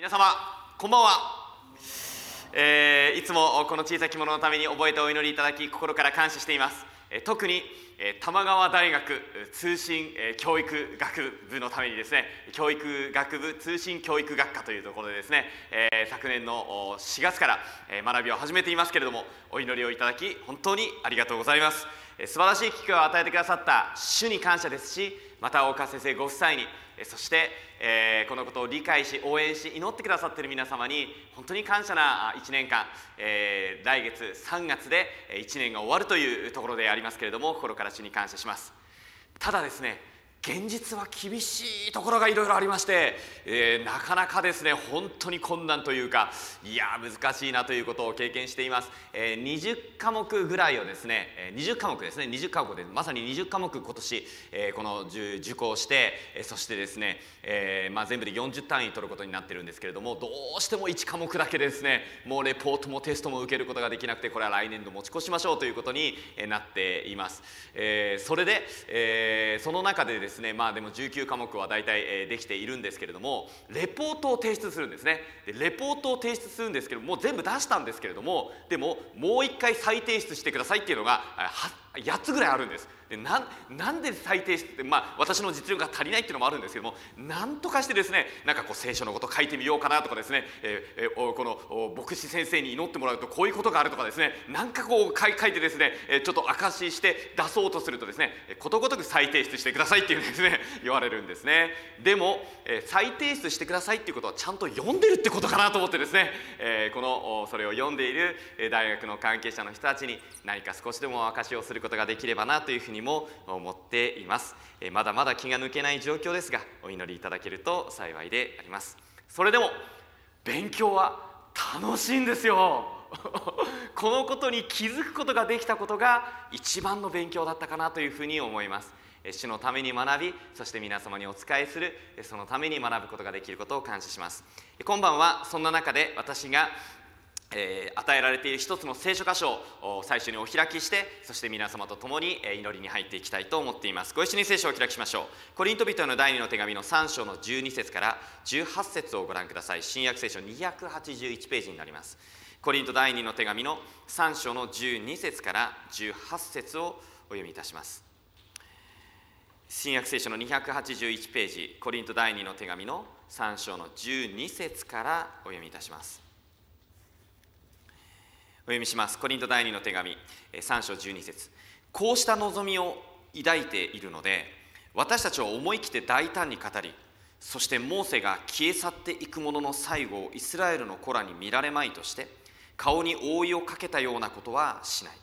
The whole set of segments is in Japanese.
皆様こんばんは、えーいつもこの小さき者のために覚えてお祈りいただき心から感謝しています、えー特に、えー玉川大学通信、えー教育学部のためにですね教育学部通信教育学科というところでですね、え昨年の4月から、え学びを始めていますけれどもお祈りをいただき本当にありがとうございます、えー素晴らしい機会を与えてくださった主に感謝ですしまた大川先生ご夫妻にそして、えこのことを理解し応援し祈ってくださっている皆様に本当に感謝な1年間、え来月3月で1年が終わるというところでありますけれども心から主に感謝します。ただですね現実は厳しいところがいろいろありまして、えーなかなかですね本当に困難というかいや難しいなということを経験しています、えー20科目ぐらいをですね、20科目ですね20科目でまさに20科目今年、えーこの受受講して、えーそしてですね、えーまあ、全部で40単位取ることになってるんですけれどもどうしても1科目だけですねもうレポートもテストも受けることができなくてこれは来年度持ち越しましょうということになっています、えーそれで、えーその中でですですねまあでも19科目は大体、えーできているんですけれどもレポートを提出するんですね。でレポートを提出するんですけどもう全部出したんですけれどもでももう一回再提出してくださいっていうのが8つぐらいあるんです。でなんなんで再提出って、まあ、私の実力が足りないっていうのもあるんですけどもなんとかしてですねなんかこう聖書のこと書いてみようかなとかですね、えーえーこの牧師先生に祈ってもらうとこういうことがあるとかですねなんかこう書いてですね、ちょっと証しして出そうとするとですねことごとく再提出してくださいっていうですね 言われるんですね。でも、えー再提出してくださいっていうことはちゃんと読んでるってことかなと思ってですね、えーこのそれを読んでいるえー大学の関係者の人たちに何か少しでも証しをすることができればなというふうにも思っています、えーまだまだ気が抜けない状況ですがお祈りいただけると幸いであります。それでも勉強は楽しいんですよ。このことに気づくことができたことが一番の勉強だったかなというふうに思います。え主のために学びそして皆様にお仕えするえそのために学ぶことができることを感謝します。今晩はそんな中で私がえー与えられている一つの聖書箇所を最初にお開きしてそして皆様と共にえ祈りに入っていきたいと思っています。ご一緒に聖書を開きしましょう。コリント人への第2の手紙の3章の12節から18節をご覧ください。新約聖書281ページになります。コリント第2の手紙の3章の12節から18節をお読みいたします。新約聖書の281ページコリント第2の手紙の3章の12節からお読みいたします。読みします。コリント第2の手紙3章12節。こうした望みを抱いているので私たちは思い切って大胆に語りそしてモーセが消え去っていくものの最後をイスラエルの子らに見られまいとして顔に覆いをかけたようなことはしない。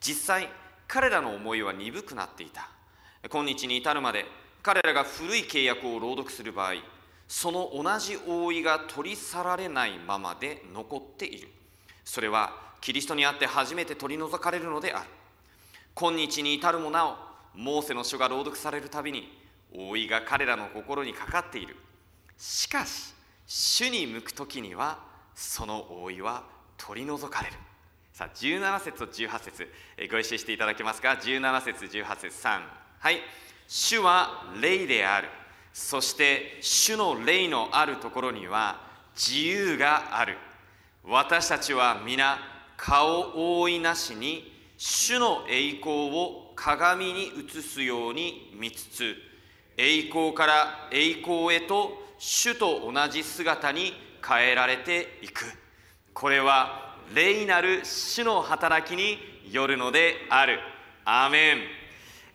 実際彼らの思いは鈍くなっていた。今日に至るまで彼らが古い契約を朗読する場合その同じ覆いが取り去られないままで残っている。それはキリストにあって初めて取り除かれるのである。今日に至るもなおモーセの書が朗読されるたびに覆いが彼らの心にかかっている。しかし主に向く時にはその覆いは取り除かれる。さあ17節と18節ご一緒していただけますか？17節18節3はい。主は霊である。そして主の霊のあるところには自由がある。私たちは皆顔覆いなしに主の栄光を鏡に映すように見つつ栄光から栄光へと主と同じ姿に変えられていく。これは霊なる主の働きによるのである。アメン、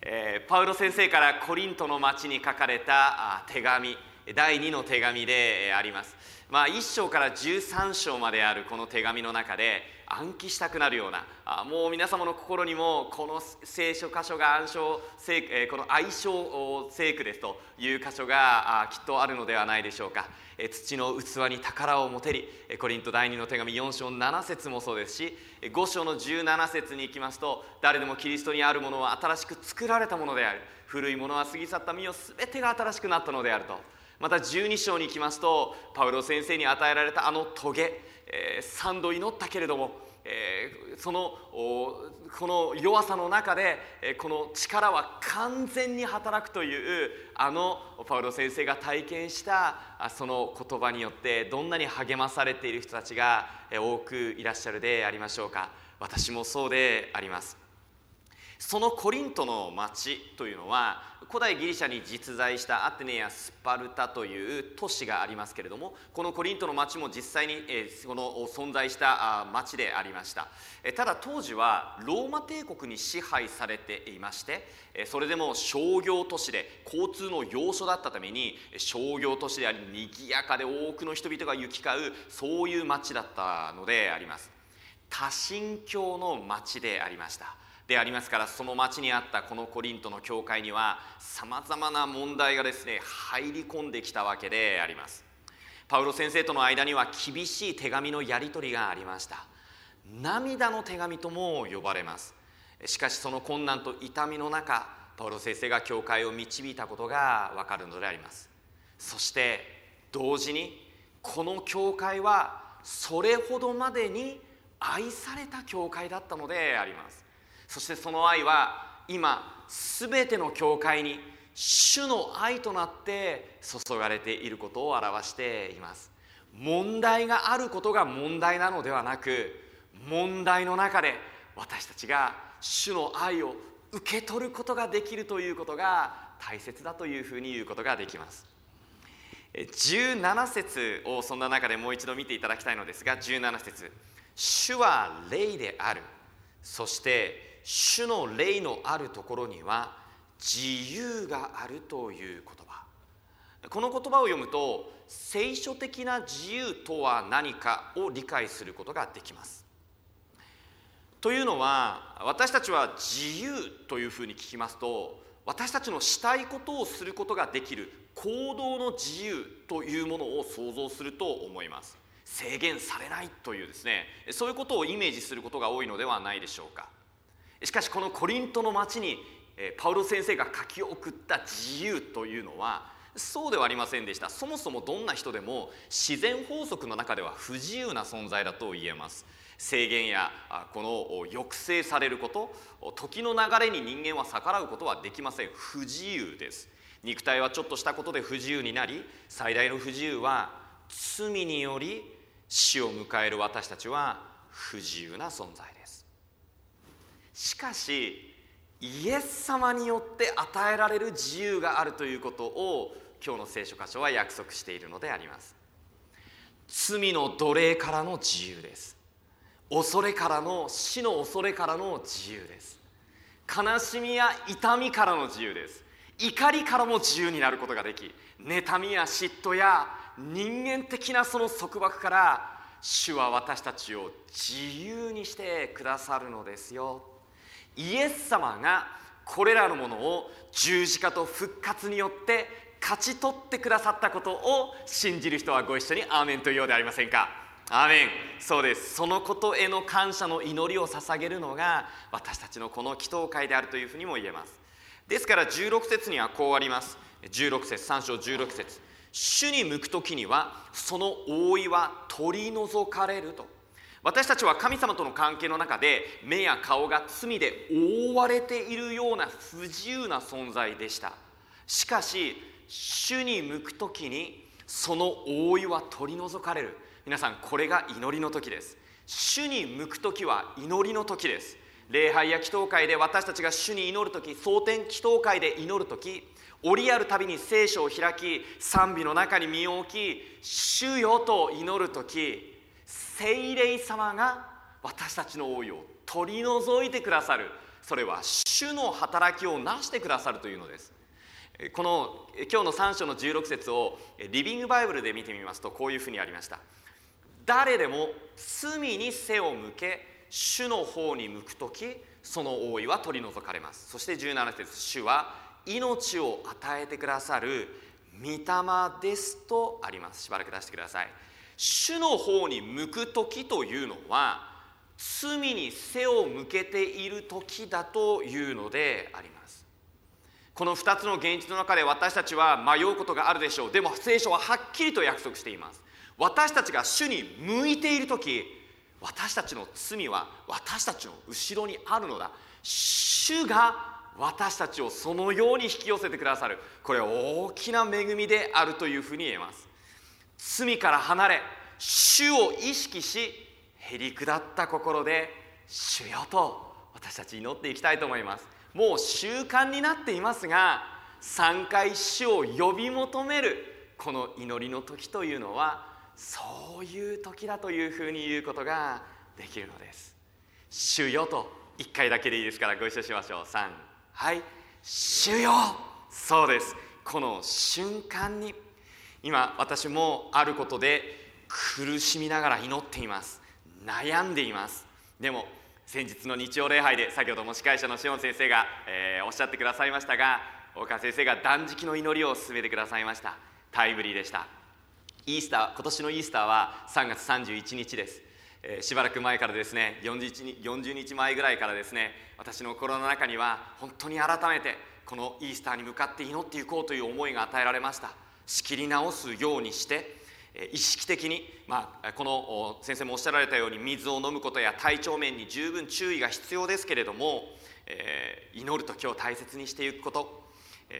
えーパウロ先生からコリントの町に書かれた手紙。第2の手紙であります。まあ、1章から13章まであるこの手紙の中で暗記したくなるようなあもう皆様の心にもこの聖書箇所が暗唱聖、この愛称聖句ですという箇所があきっとあるのではないでしょうか、土の器に宝を持てりコリント第2の手紙4章7節もそうですし5章の17節に行きますと誰でもキリストにあるものは新しく作られたものである。古いものは過ぎ去った身を全てが新しくなったのであると。また12章に行きますとパウロ先生に与えられたあの棘、えー3度祈ったけれどもえー、そのこの弱さの中でこの力は完全に働くというあのパウロ先生が体験したその言葉によってどんなに励まされている人たちが多くいらっしゃるでありましょうか。私もそうであります。そのコリントの町というのは古代ギリシャに実在したアテネやスパルタという都市がありますけれどもこのコリントの町も実際にえその存在した町でありました。ただ当時はローマ帝国に支配されていましてそれでも商業都市で交通の要所だったために商業都市であり賑やかで多くの人々が行き交うそういう町だったのであります。多神教の町でありました。でありますからその町にあったこのコリントの教会にはさまざまな問題がですね入り込んできたわけであります。パウロ先生との間には厳しい手紙のやり取りがありました。涙の手紙とも呼ばれます。しかしその困難と痛みの中パウロ先生が教会を導いたことがわかるのであります。そして同時にこの教会はそれほどまでに愛された教会だったのであります。そしてその愛は今全ての教会に主の愛となって注がれていることを表しています。問題があることが問題なのではなく問題の中で私たちが主の愛を受け取ることができるということが大切だというふうに言うことができます。17節をそんな中でもう一度見ていただきたいのですが17節。主は霊である。そして主の霊のあるところには自由があるという言葉。この言葉を読むと聖書的な自由とは何かを理解することができます。というのは私たちは自由というふうに聞きますと私たちのしたいことをすることができる行動の自由というものを想像すると思います。制限されないというですねそういうことをイメージすることが多いのではないでしょうか。しかしこのコリントの町にパウロ先生が書き送った自由というのはそうではありませんでした。そもそもどんな人でも自然法則の中では不自由な存在だと言えます。制限やこの抑制されること時の流れに人間は逆らうことはできません。不自由です。肉体はちょっとしたことで不自由になり最大の不自由は罪により死を迎える私たちは不自由な存在です。しかしイエス様によって与えられる自由があるということを今日の聖書箇所は約束しているのであります。罪の奴隷からの自由です。恐れからの死の恐れからの自由です。悲しみや痛みからの自由です。怒りからも自由になることができ妬みや嫉妬や人間的なその束縛から主は私たちを自由にしてくださるのですよ。イエス様がこれらのものを十字架と復活によって勝ち取ってくださったことを信じる人はご一緒にアーメンというようでありませんか？アーメン。そうです。そのことへの感謝の祈りを捧げるのが私たちのこの祈祷会であるというふうにも言えます。ですから16節にはこうあります。16節3章16節。主に向く時にはその覆いは取り除かれると。私たちは神様との関係の中で目や顔が罪で覆われているような不自由な存在でした。しかし主に向く時にその覆いは取り除かれる。皆さんこれが祈りの時です。主に向く時は祈りの時です。礼拝や祈祷会で私たちが主に祈る時蒼天祈祷会で祈る時折あるたびに聖書を開き賛美の中に身を置き主よと祈る時聖霊様が私たちの王を取り除いてくださる。それは主の働きをなしてくださるというのです。この今日の3章の16節をリビングバイブルで見てみますとこういうふうにありました。誰でも罪に背を向け主の方に向く時その王位は取り除かれます。そして17節主は命を与えてくださる御霊ですとあります。しばらく出してください。主の方に向く時というのは罪に背を向けている時だというのであります。この2つの現実の中で私たちは迷うことがあるでしょう。でも聖書ははっきりと約束しています。私たちが主に向いている時私たちの罪は私たちの後ろにあるのだ。主が私たちをそのように引き寄せてくださる。これ大きな恵みであるというふうに言えます。罪から離れ主を意識しへり下った心で主よと私たち祈っていきたいと思います。もう習慣になっていますが3回主を呼び求めるこの祈りの時というのはそういう時だというふうに言うことができるのです。主よと1回だけでいいですからご一緒しましょう。3はい。主よ。そうです。この瞬間に今私もあることで苦しみながら祈っています。悩んでいます。でも先日の日曜礼拝で先ほども司会者のシオン先生が、えー、おっしゃってくださいましたが大川先生が断食の祈りを進めてくださいました。タイムリーでした。イースター今年のイースターは3月31日です。えー、しばらく前からですね 40, 40日前ぐらいからですね私の心の中には本当に改めてこのイースターに向かって祈っていこうという思いが与えられました。仕切り直すようにして意識的に、まあ、この先生もおっしゃられたように水を飲むことや体調面に十分注意が必要ですけれども、えー、祈る時を大切にしていくこと、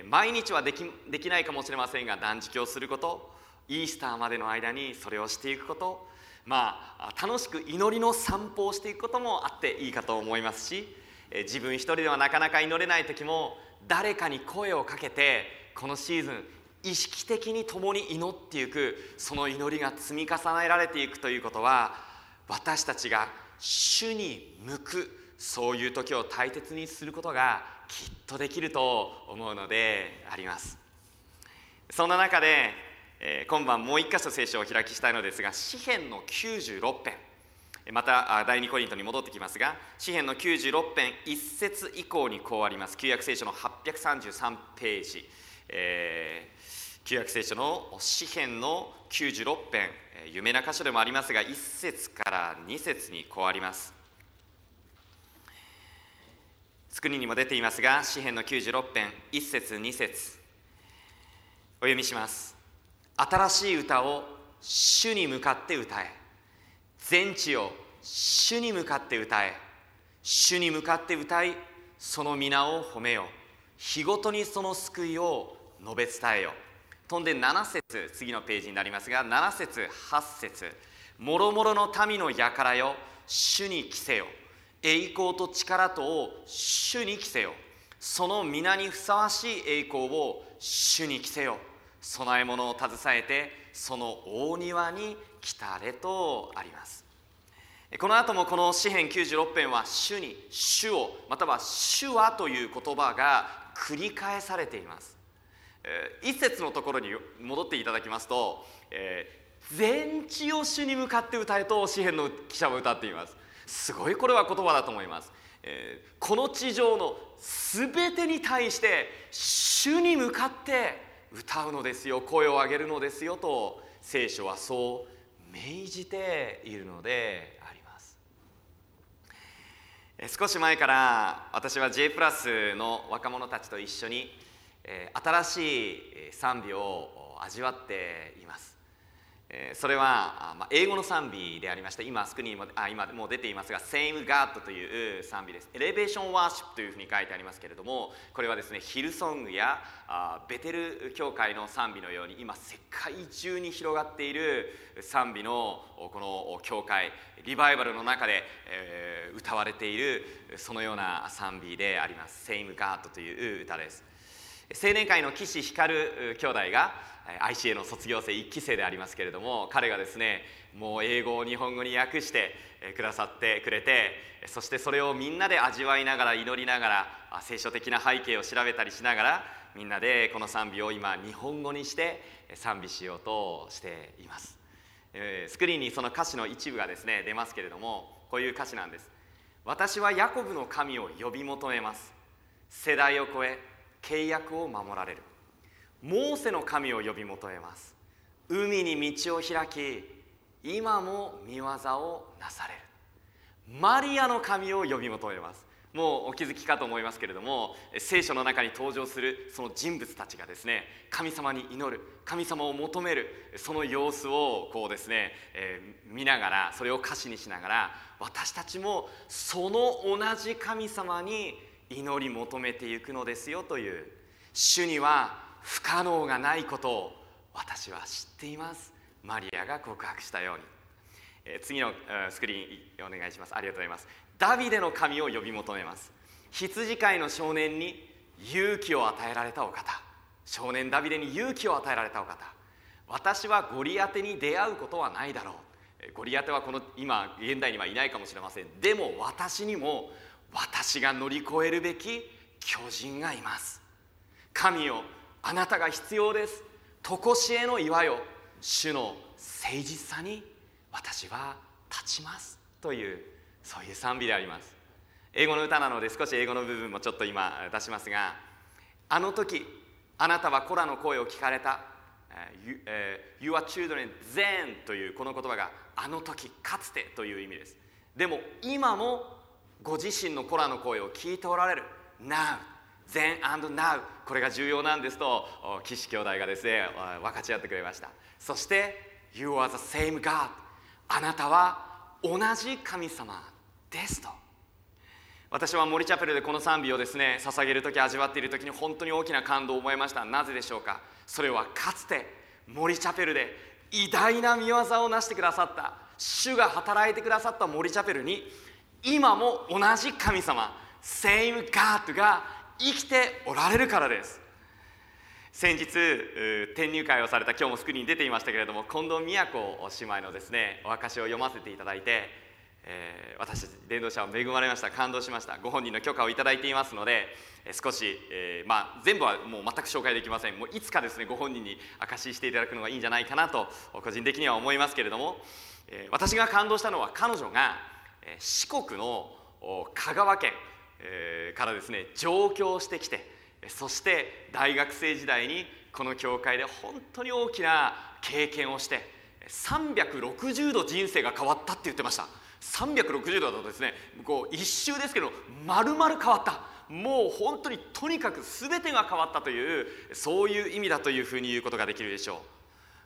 毎日はできできないかもしれませんが断食をすること。イースターまでの間にそれをしていくこと。まあ、楽しく祈りの散歩をしていくこともあっていいかと思いますし自分一人ではなかなか祈れない時も誰かに声をかけてこのシーズン意識的に共に祈っていくその祈りが積み重ねられていくということは私たちが主に向くそういう時を大切にすることがきっとできると思うのであります。そんな中でえー、今晩もう一箇所聖書を開きしたいのですが詩篇の96編。また第2コリントに戻ってきますが詩篇の96編1節以降にこうあります。旧約聖書の833ページ、えー、旧約聖書の詩篇の96編有名な箇所でもありますが1節から2節にこうあります。スクリーンにも出ていますが詩篇の96編1節2節。お読みします。新しい歌を主に向かって歌え。全地を主に向かって歌え。主に向かって歌いその皆を褒めよ。日ごとにその救いを述べ伝えよ。飛んで7節次のページになりますが7節8節。もろもろの民の輩よ主に着せよ。栄光と力とを主に着せよ。その皆にふさわしい栄光を主に着せよ。供え物を携えてその大庭に来たれとあります。この後もこの詩編96編は主に主をまたは主はという言葉が繰り返されています。一節のところに戻っていただきますと、えー、全地を主に向かって歌えと詩篇の記者も歌っています。すごいこれは言葉だと思います、えー、この地上の全てに対して主に向かって歌うのですよ声を上げるのですよと聖書はそう命じているのであります。少し前から私は J プラスの若者たちと一緒に新しい賛美を味わっています。それは、ま、英語の賛美でありました今スクリーンもあ今もう出ていますが「Same God」という賛美です。エレベーションワーシップというふうに書いてありますけれどもこれはですねヒルソングやあベテル教会の賛美のように今世界中に広がっている賛美のこの教会リバイバルの中で、え、歌われているそのような賛美であります「Same God」という歌です。青年会の岸光兄弟が ICA の卒業生1期生でありますけれども彼がですねもう英語を日本語に訳してくださってくれてそしてそれをみんなで味わいながら祈りながら聖書的な背景を調べたりしながらみんなでこの賛美を今日本語にして賛美しようとしています。スクリーンにその歌詞の一部がですね出ますけれどもこういう歌詞なんです私はヤコブの神を呼び求めます。世代を超え契約を守られる。モーセの神を呼び求めます。海に道を開き今も見業をなされる。マリアの神を呼び求めます。もうお気づきかと思いますけれども聖書の中に登場するその人物たちがですね神様に祈る神様を求めるその様子をこうですね、えー、見ながらそれを歌詞にしながら私たちもその同じ神様に祈り求めていくのですよという主には不可能がないことを私は知っています。マリアが告白したように、えー、次のスクリーンお願いします。ありがとうございますダビデの神を呼び求めます。羊飼いの少年に勇気を与えられたお方。少年ダビデに勇気を与えられたお方。私はゴリアテに出会うことはないだろう。ゴリアテはこの今現代にはいないかもしれません。でも私にも私が乗り越えるべき巨人がいます。神よあなたが必要です。常しえの岩よ主の誠実さに私は立ちますというそういう賛美であります。英語の歌なので少し英語の部分もちょっと今出しますがあの時あなたはコラの声を聞かれた You, you are children then というこの言葉があの時かつてという意味です。でも今もご自身のコラの声を聞いておられる。Now then and now. これが重要なんですと岸兄弟がですね分かち合ってくれました。そして You are the same God. あなたは同じ神様ですと。私は森チャペルでこの賛美をですね捧げる時味わっている時に本当に大きな感動を覚えました。なぜでしょうか？それはかつて森チャペルで偉大な見業を成してくださった主が働いてくださった森チャペルに今も同じ神様 Same God が生きておられるからです。先日転入会をされた今日もスクリーンに出ていましたけれども近藤美也子姉妹のですねお証を読ませていただいてえー、私伝道者は恵まれました。感動しました。ご本人の許可をいただいていますので、少し、えー、まあ、全部はもう全く紹介できません。もういつかですねご本人に証ししていただくのがいいんじゃないかなと個人的には思いますけれども、え私が感動したのは彼女が、四国の香川県、からですね上京してきてそして大学生時代にこの教会で本当に大きな経験をして360度人生が変わったって言ってました。360度だとですねこう一周ですけど丸々変わった。もう本当にとにかく全てが変わったというそういう意味だというふうに言うことができるでしょう。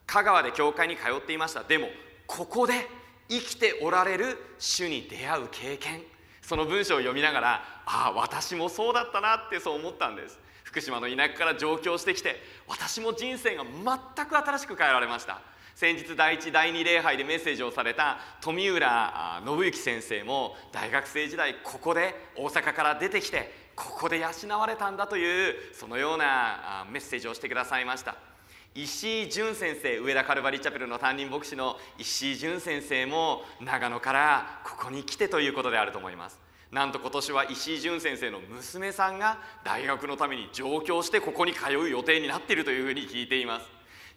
香川で教会に通っていました。でもここで生きておられる主に出会う経験。その文章を読みながらああ私もそうだったなってそう思ったんです。福島の田舎から上京してきて私も人生が全く新しく変えられました。先日第一第二礼拝でメッセージをされた富浦信之先生も大学生時代ここで大阪から出てきてここで養われたんだというそのようなメッセージをしてくださいました。石井淳先生上田カルバリーチャペルの担任牧師の石井淳先生も長野からここに来てということであると思います。なんと今年は石井淳先生の娘さんが大学のために上京してここに通う予定になっているというふうに聞いています。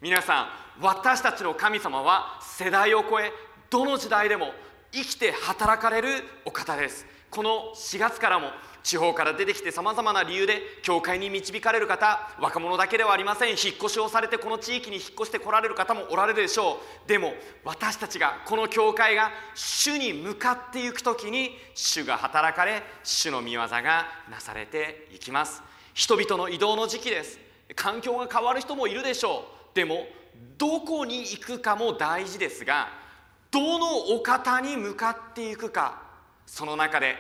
皆さん私たちの神様は世代を超えどの時代でも生きて働かれるお方です。この4月からも地方から出てきてさまざまな理由で教会に導かれる方若者だけではありません。引っ越しをされてこの地域に引っ越してこられる方もおられるでしょう。でも私たちがこの教会が主に向かっていく時に主が働かれ主の御業がなされていきます。人々の移動の時期です。環境が変わる人もいるでしょう。でもどこに行くかも大事ですがどのお方に向かっていくかその中で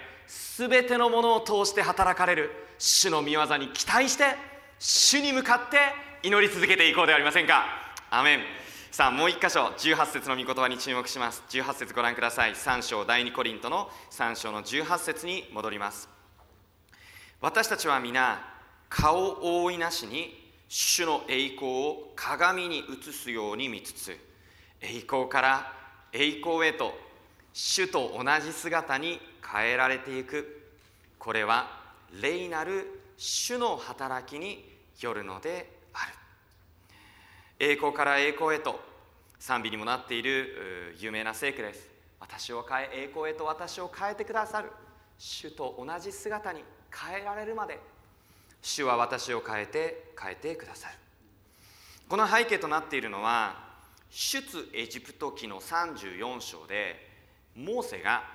全てのものを通して働かれる。主の御業に期待して主に向かって祈り続けていこうではありませんか。アメン。さあもう一箇所18節の御言葉に注目します。18節ご覧ください。3章第2コリントの3章の18節に戻ります。私たちは皆顔覆いなしに主の栄光を鏡に映すように見つつ栄光から栄光へと主と同じ姿に変えられていく。これは霊なる主の働きによるのである。栄光から栄光へと賛美にもなっている有名な聖句です。私を変え栄光へと私を変えてくださる。主と同じ姿に変えられるまで主は私を変えて変えてくださる。この背景となっているのは出エジプト記の34章でモーセが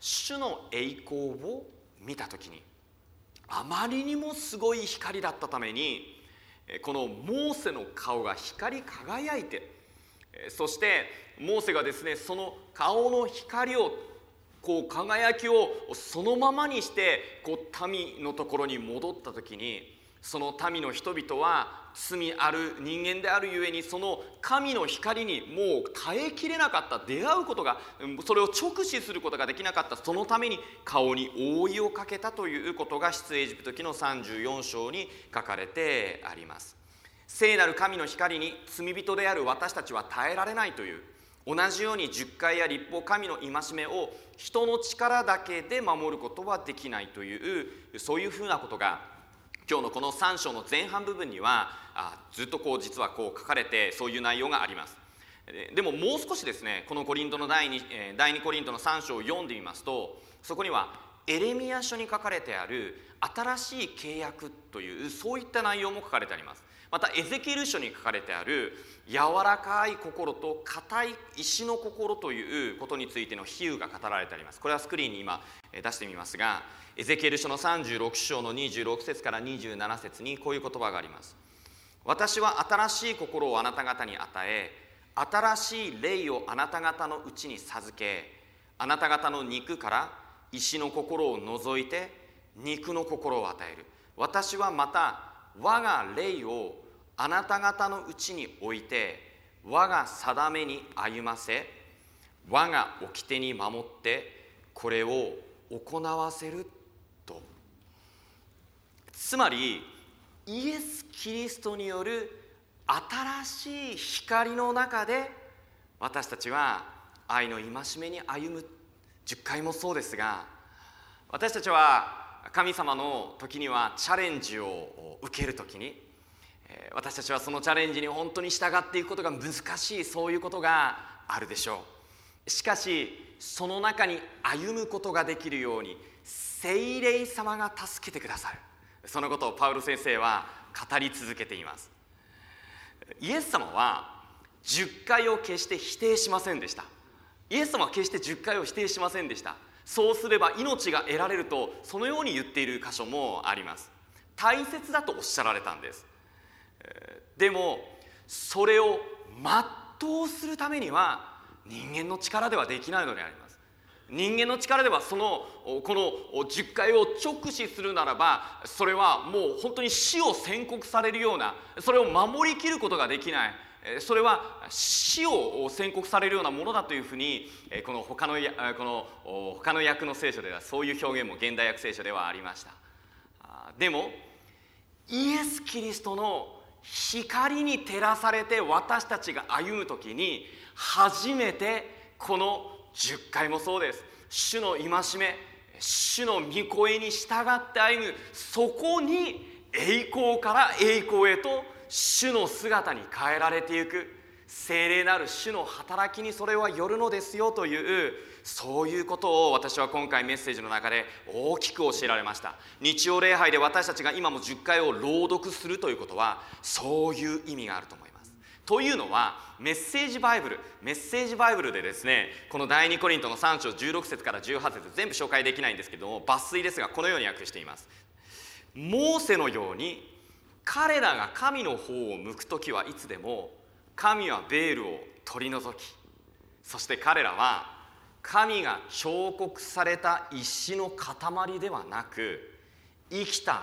主の栄光を見た時にあまりにもすごい光だったためにこのモーセの顔が光り輝いてそしてモーセがですねその顔の光をこう輝きをそのままにしてこう民のところに戻った時にその民の人々は罪ある人間であるゆえにその神の光にもう耐えきれなかった出会うことがそれを直視することができなかったそのために顔に覆いをかけたということが出エジプト記の34章に書かれてあります。聖なる神の光に罪人である私たちは耐えられないという同じように十回や立法神の戒めを人の力だけで守ることはできないというそういうふうなことが今日のこの3章の前半部分にはあずっとこう実はこう書かれてそういう内容があります。でももう少しですねこのコリントの第 2, 第2コリントの3章を読んでみますとそこにはエレミア書に書かれてある新しい契約というそういった内容も書かれてあります。またエゼキエル書に書かれてある柔らかい心と硬い石の心ということについての比喩が語られてあります。これはスクリーンに今出してみますがエゼキエル書の36章の26節から27節にこういう言葉があります。私は新しい心をあなた方に与え新しい霊をあなた方のうちに授けあなた方の肉から石の心を除いて肉の心を与える。私はまた我が霊をあなた方のうちに置いて我が定めに歩ませ我が掟に守ってこれを行わせると。つまりイエス・キリストによる新しい光の中で私たちは愛の戒めに歩む。10回もそうですが私たちは神様の時にはチャレンジを受ける時に私たちはそのチャレンジに本当に従っていくことが難しいそういうことがあるでしょう。しかしその中に歩むことができるように聖霊様が助けてくださる。そのことをパウロ先生は語り続けています。イエス様は10回を決して否定しませんでした。イエス様は決して10回を否定しませんでした。そうすれば命が得られるとそのように言っている箇所もあります。大切だとおっしゃられたんです。でもそれを全うするためには人間の力ではできないのであります。人間の力ではそのこの10回を直視するならばそれはもう本当に死を宣告されるようなそれを守りきることができない。それは死を宣告されるようなものだというふうにこの他のこの他の訳の聖書ではそういう表現も現代訳聖書ではありました。でもイエス・キリストの光に照らされて私たちが歩む時に初めてこの10回もそうです。主の戒め主の御声に従って歩む。そこに栄光から栄光へと主の姿に変えられていく。聖霊なる主の働きにそれはよるのですよというそういうことを私は今回メッセージの中で大きく教えられました。日曜礼拝で私たちが今も10回を朗読するということはそういう意味があると思います。というのはメッセージバイブルメッセージバイブルでですねこの第2コリントの3章16節から18節全部紹介できないんですけども抜粋ですがこのように訳しています。モーセのように彼らが神の方を向く時はいつでも神はベールを取り除きそして彼らは神が彫刻された石の塊ではなく生きた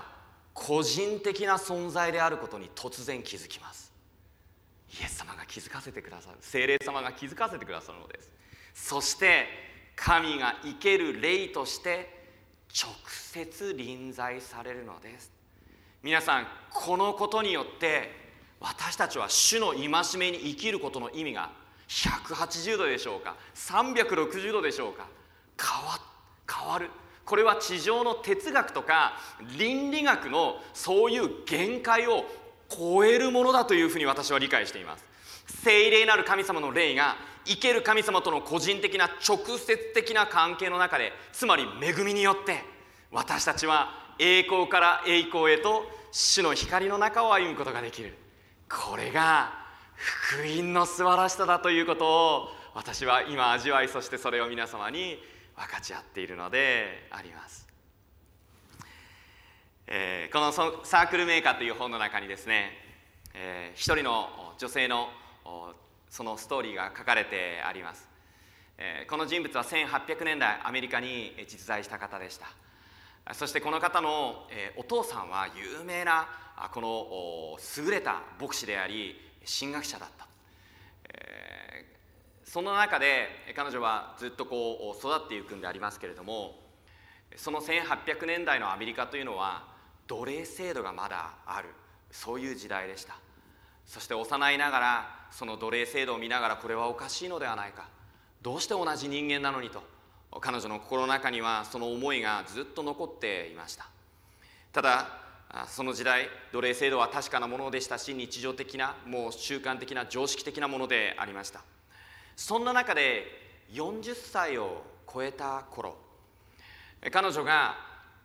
個人的な存在であることに突然気づきます。イエス様が気づかせてくださる精霊様が気づかせてくださるのです。そして神が生ける霊として直接臨在されるのです。皆さんこのことによって私たちは主の戒めに生きることの意味が180度でしょうか360度でしょうか変わる。これは地上の哲学とか倫理学のそういう限界を超えるものだというふうに私は理解しています。聖霊なる神様の霊が生ける神様との個人的な直接的な関係の中でつまり恵みによって私たちは栄光から栄光へと主の光の中を歩むことができる。これが福音の素晴らしさだということを私は今味わいそしてそれを皆様に分かち合っているのであります。えー、このサークルメーカーという本の中にですね、えー、一人の女性のそのストーリーが書かれてあります、えー、この人物は1800年代アメリカに実在した方でした。そしてこの方の、お父さんは有名なこの優れた牧師であり神学者だった、え、その中で彼女はずっとこう育っていくんでありますけれどもその1800年代のアメリカというのは奴隷制度がまだあるそういう時代でした。そして幼いながらその奴隷制度を見ながらこれはおかしいのではないか。どうして同じ人間なのにと。彼女の心の中にはその思いがずっと残っていました。ただその時代奴隷制度は確かなものでしたし日常的なもう習慣的な常識的なものでありました。そんな中で40歳を超えた頃彼女が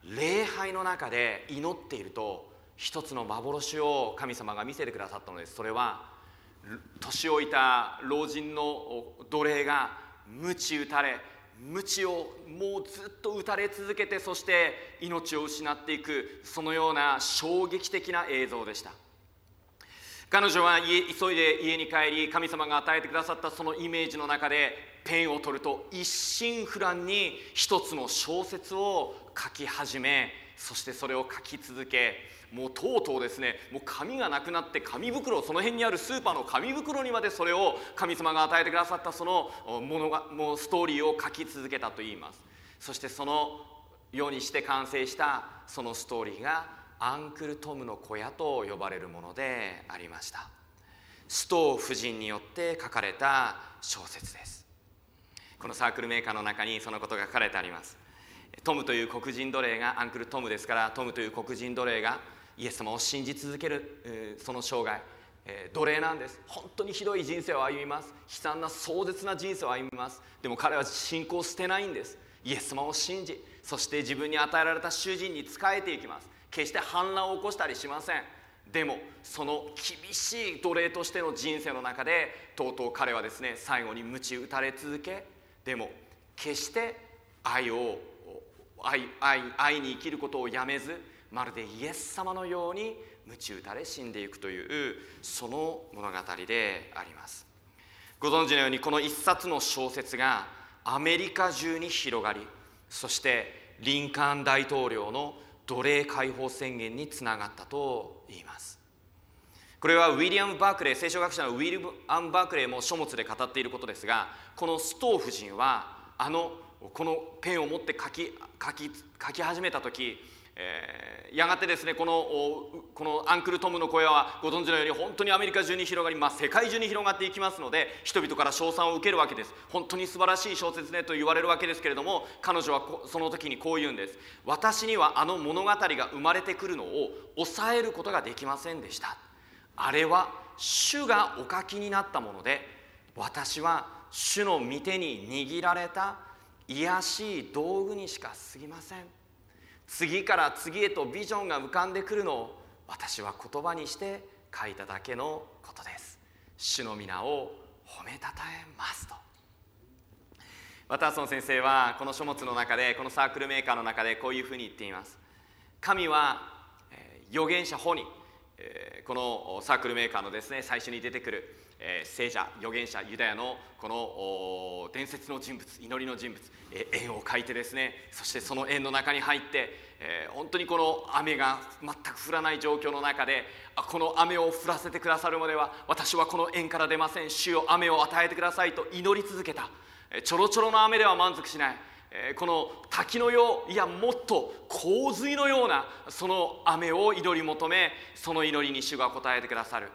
礼拝の中で祈っていると一つの幻を神様が見せてくださったのです。それは年老いた老人の奴隷が鞭打たれ鞭をもうずっと打たれ続けてそして命を失っていくそのような衝撃的な映像でした。彼女は急いで家に帰り神様が与えてくださったそのイメージの中でペンを取ると一心不乱に一つの小説を書き始めそしてそれを書き続けもうとうとうですねもう紙がなくなって紙袋その辺にあるスーパーの紙袋にまでそれを神様が与えてくださったそのものがもうストーリーを書き続けたといいます。そしてそのようにして完成したそのストーリーがアンクルトムの小屋と呼ばれるものでありました。ストー夫人によって書かれた小説です。このサークルメーカーの中にそのことが書かれてあります。トムという黒人奴隷がアンクルトムですからトムという黒人奴隷がイエス様を信じ続ける、その生涯、奴隷なんです。本当にひどい人生を歩みます。悲惨な壮絶な人生を歩みます。でも彼は信仰を捨てないんです。イエス様を信じそして自分に与えられた主人に仕えていきます。決して反乱を起こしたりしません。でもその厳しい奴隷としての人生の中でとうとう彼はですね最後に鞭打たれ続けでも決して愛を愛愛愛に生きることをやめずまるでイエス様のように鞭打たれ死んでいくというその物語であります。ご存知のようにこの一冊の小説がアメリカ中に広がりそしてリンカーン大統領の奴隷解放宣言につながったと言います。これはウィリアム・バークレー聖書学者のウィリアム・バークレーも書物で語っていることですがこのストー夫人はあのこのペンを持って書き書き書き始めた時、えー、やがてですねこのこのアンクル・トムの声はご存知のように本当にアメリカ中に広がり、まあ、世界中に広がっていきますので人々から称賛を受けるわけです。本当に素晴らしい小説ねと言われるわけですけれども彼女はその時にこう言うんです。私にはあの物語が生まれてくるのを抑えることができませんでした。あれは主がお書きになったもので私は主の御手に握られた卑しい道具にしか過ぎません。次から次へとビジョンが浮かんでくるのを私は言葉にして書いただけのことです。主の皆を褒めたたえますと。ワターソン先生はこの書物の中でこのサークルメーカーの中でこういうふうに言っています。神は預言者ホニこのサークルメーカーのですね最初に出てくるえー、聖者預言者ユダヤのこの伝説の人物祈りの人物、えー、円を描いてですねそしてその円の中に入って、えー、本当にこの雨が全く降らない状況の中であこの雨を降らせてくださるまでは私はこの円から出ません。主よ雨を与えてくださいと祈り続けた、えー、ちょろちょろの雨では満足しない。えこの滝のよういやもっと洪水のようなその雨を祈り求めその祈りに主が応えてくださる。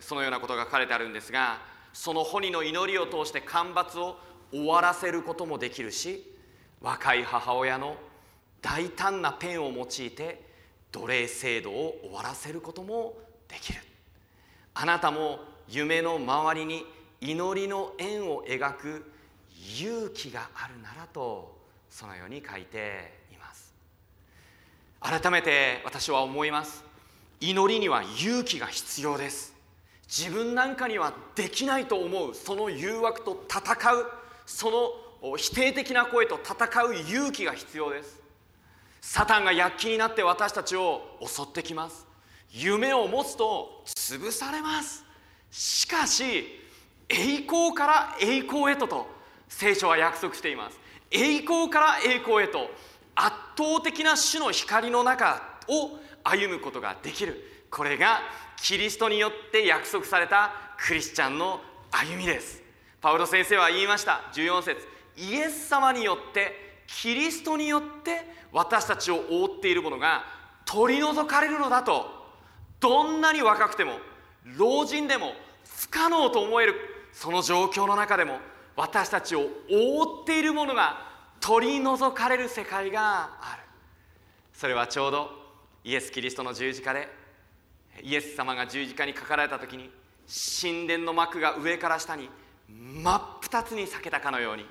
そのようなことが書かれてあるんですがその鬼の祈りを通して干ばつを終わらせることもできるし若い母親の大胆なペンを用いて奴隷制度を終わらせることもできる。あなたも夢の周りに祈りの円を描く勇気があるならとそのように書いています。改めて私は思います。祈りには勇気が必要です。自分なんかにはできないと思うその誘惑と戦うその否定的な声と戦う勇気が必要です。サタンが躍起になって私たちを襲ってきます。夢を持つと潰されます。しかし栄光から栄光へとと聖書は約束しています。栄光から栄光へと圧倒的な主の光の中を歩むことができる。これがキリストによって約束されたクリスチャンの歩みです。パウロ先生は言いました。14節。イエス様によってキリストによって私たちを覆っているものが取り除かれるのだと。どんなに若くても老人でも不可能と思えるその状況の中でも私たちを覆っているものが取り除かれる世界がある。それはちょうどイエス・キリストの十字架でイエス様が十字架にかかられた時に神殿の幕が上から下に真っ二つに裂けたかのように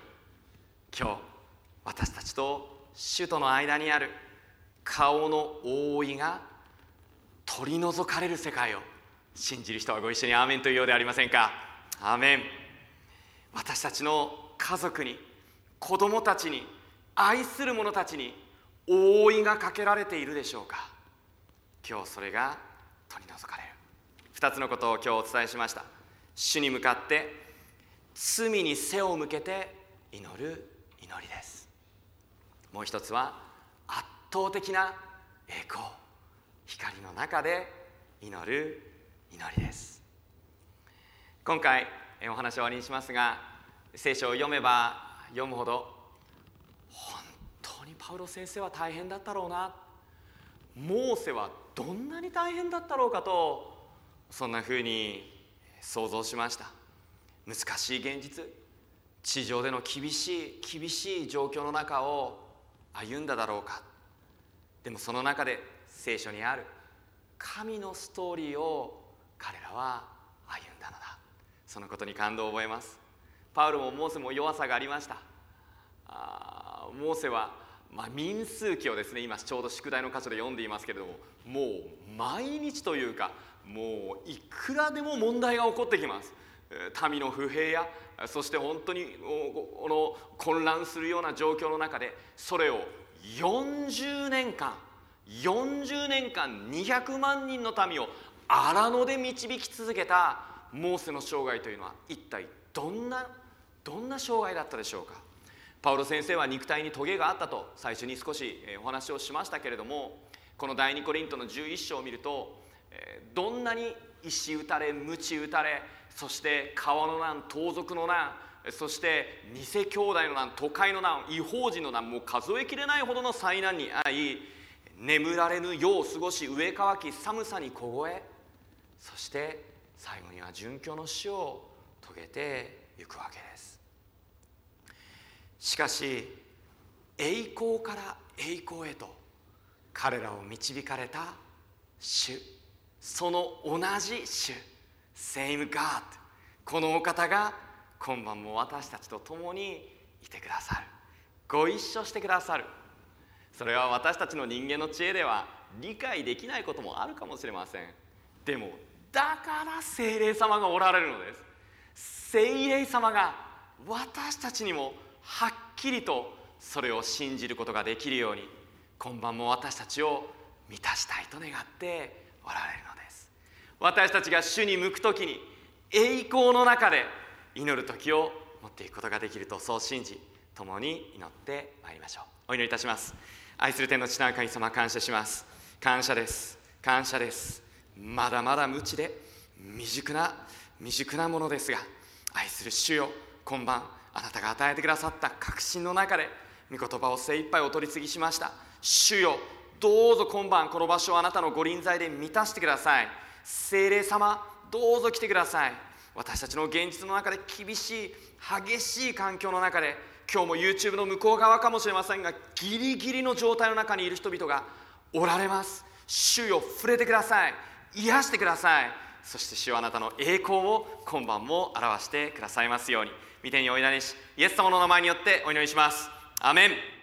今日私たちと主との間にある顔の覆いが取り除かれる世界を信じる人はご一緒にアーメンというようでありませんか？アーメン。私たちの家族に子供たちに愛する者たちに覆いがかけられているでしょうか？今日それが取り除かれる。2つのことを今日お伝えしました。主に向かって罪に背を向けて祈る祈りです。もう一つは圧倒的な栄光。光の中で祈る祈りです。今回お話を終わりにしますが聖書を読めば読むほど本当にパウロ先生は大変だったろうな。モーセはどんなに大変だったろうかとそんなふうに想像しました。難しい現実地上での厳しい厳しい状況の中を歩んだだろうか。でもその中で聖書にある神のストーリーを彼らは歩んだのだ。そのことに感動を覚えます。パウロもモーセも弱さがありました。あーモーセは、まあ、民数記をですね今ちょうど宿題の箇所で読んでいますけれどももう毎日というかもういくらでも問題が起こってきます。民の不平やそして本当にこの混乱するような状況の中でそれを40年間40年間200万人の民を荒野で導き続けたモーセの生涯というのは一体どんなどんな生涯だったでしょうか。パウロ先生は肉体にトゲがあったと最初に少しお話をしましたけれどもこの第二コリントの11章を見るとどんなに石打たれ鞭打たれそして川の難盗賊の難そして偽兄弟の難都会の難違法人の難もう数えきれないほどの災難に遭い眠られぬ夜を過ごし上乾き寒さに凍えそして最後には殉教の死を遂げていくわけです。しかし栄光から栄光へと彼らを導かれた主。その同じ主。Same God このお方が今晩も私たちと共にいてくださる。ご一緒してくださる。それは私たちの人間の知恵では理解できないこともあるかもしれません。でもだから精霊様がおられるのです。精霊様が私たちにもはっきりとそれを信じることができるように今晩も私たちを満たしたいと願っておられるのです。私たちが主に向く時に栄光の中で祈る時を持っていくことができるとそう信じ共に祈ってまいりましょう。お祈りいたします。愛する天の父なる神様感謝します。感謝です。感謝です。まだまだ無知で未熟な未熟なものですが愛する主よ今晩あなたが与えてくださった確信の中で御言葉を精一杯お取り次ぎしました。主よどうぞ今晩この場所をあなたのご臨在で満たしてください。精霊様どうぞ来てください。私たちの現実の中で厳しい激しい環境の中で今日も YouTube の向こう側かもしれませんがギリギリの状態の中にいる人々がおられます。主よ触れてください。癒してください。そして主はあなたの栄光を今晩も表してくださいますように。御手にお祈りしイエス様の名前によってお祈りします。アメン。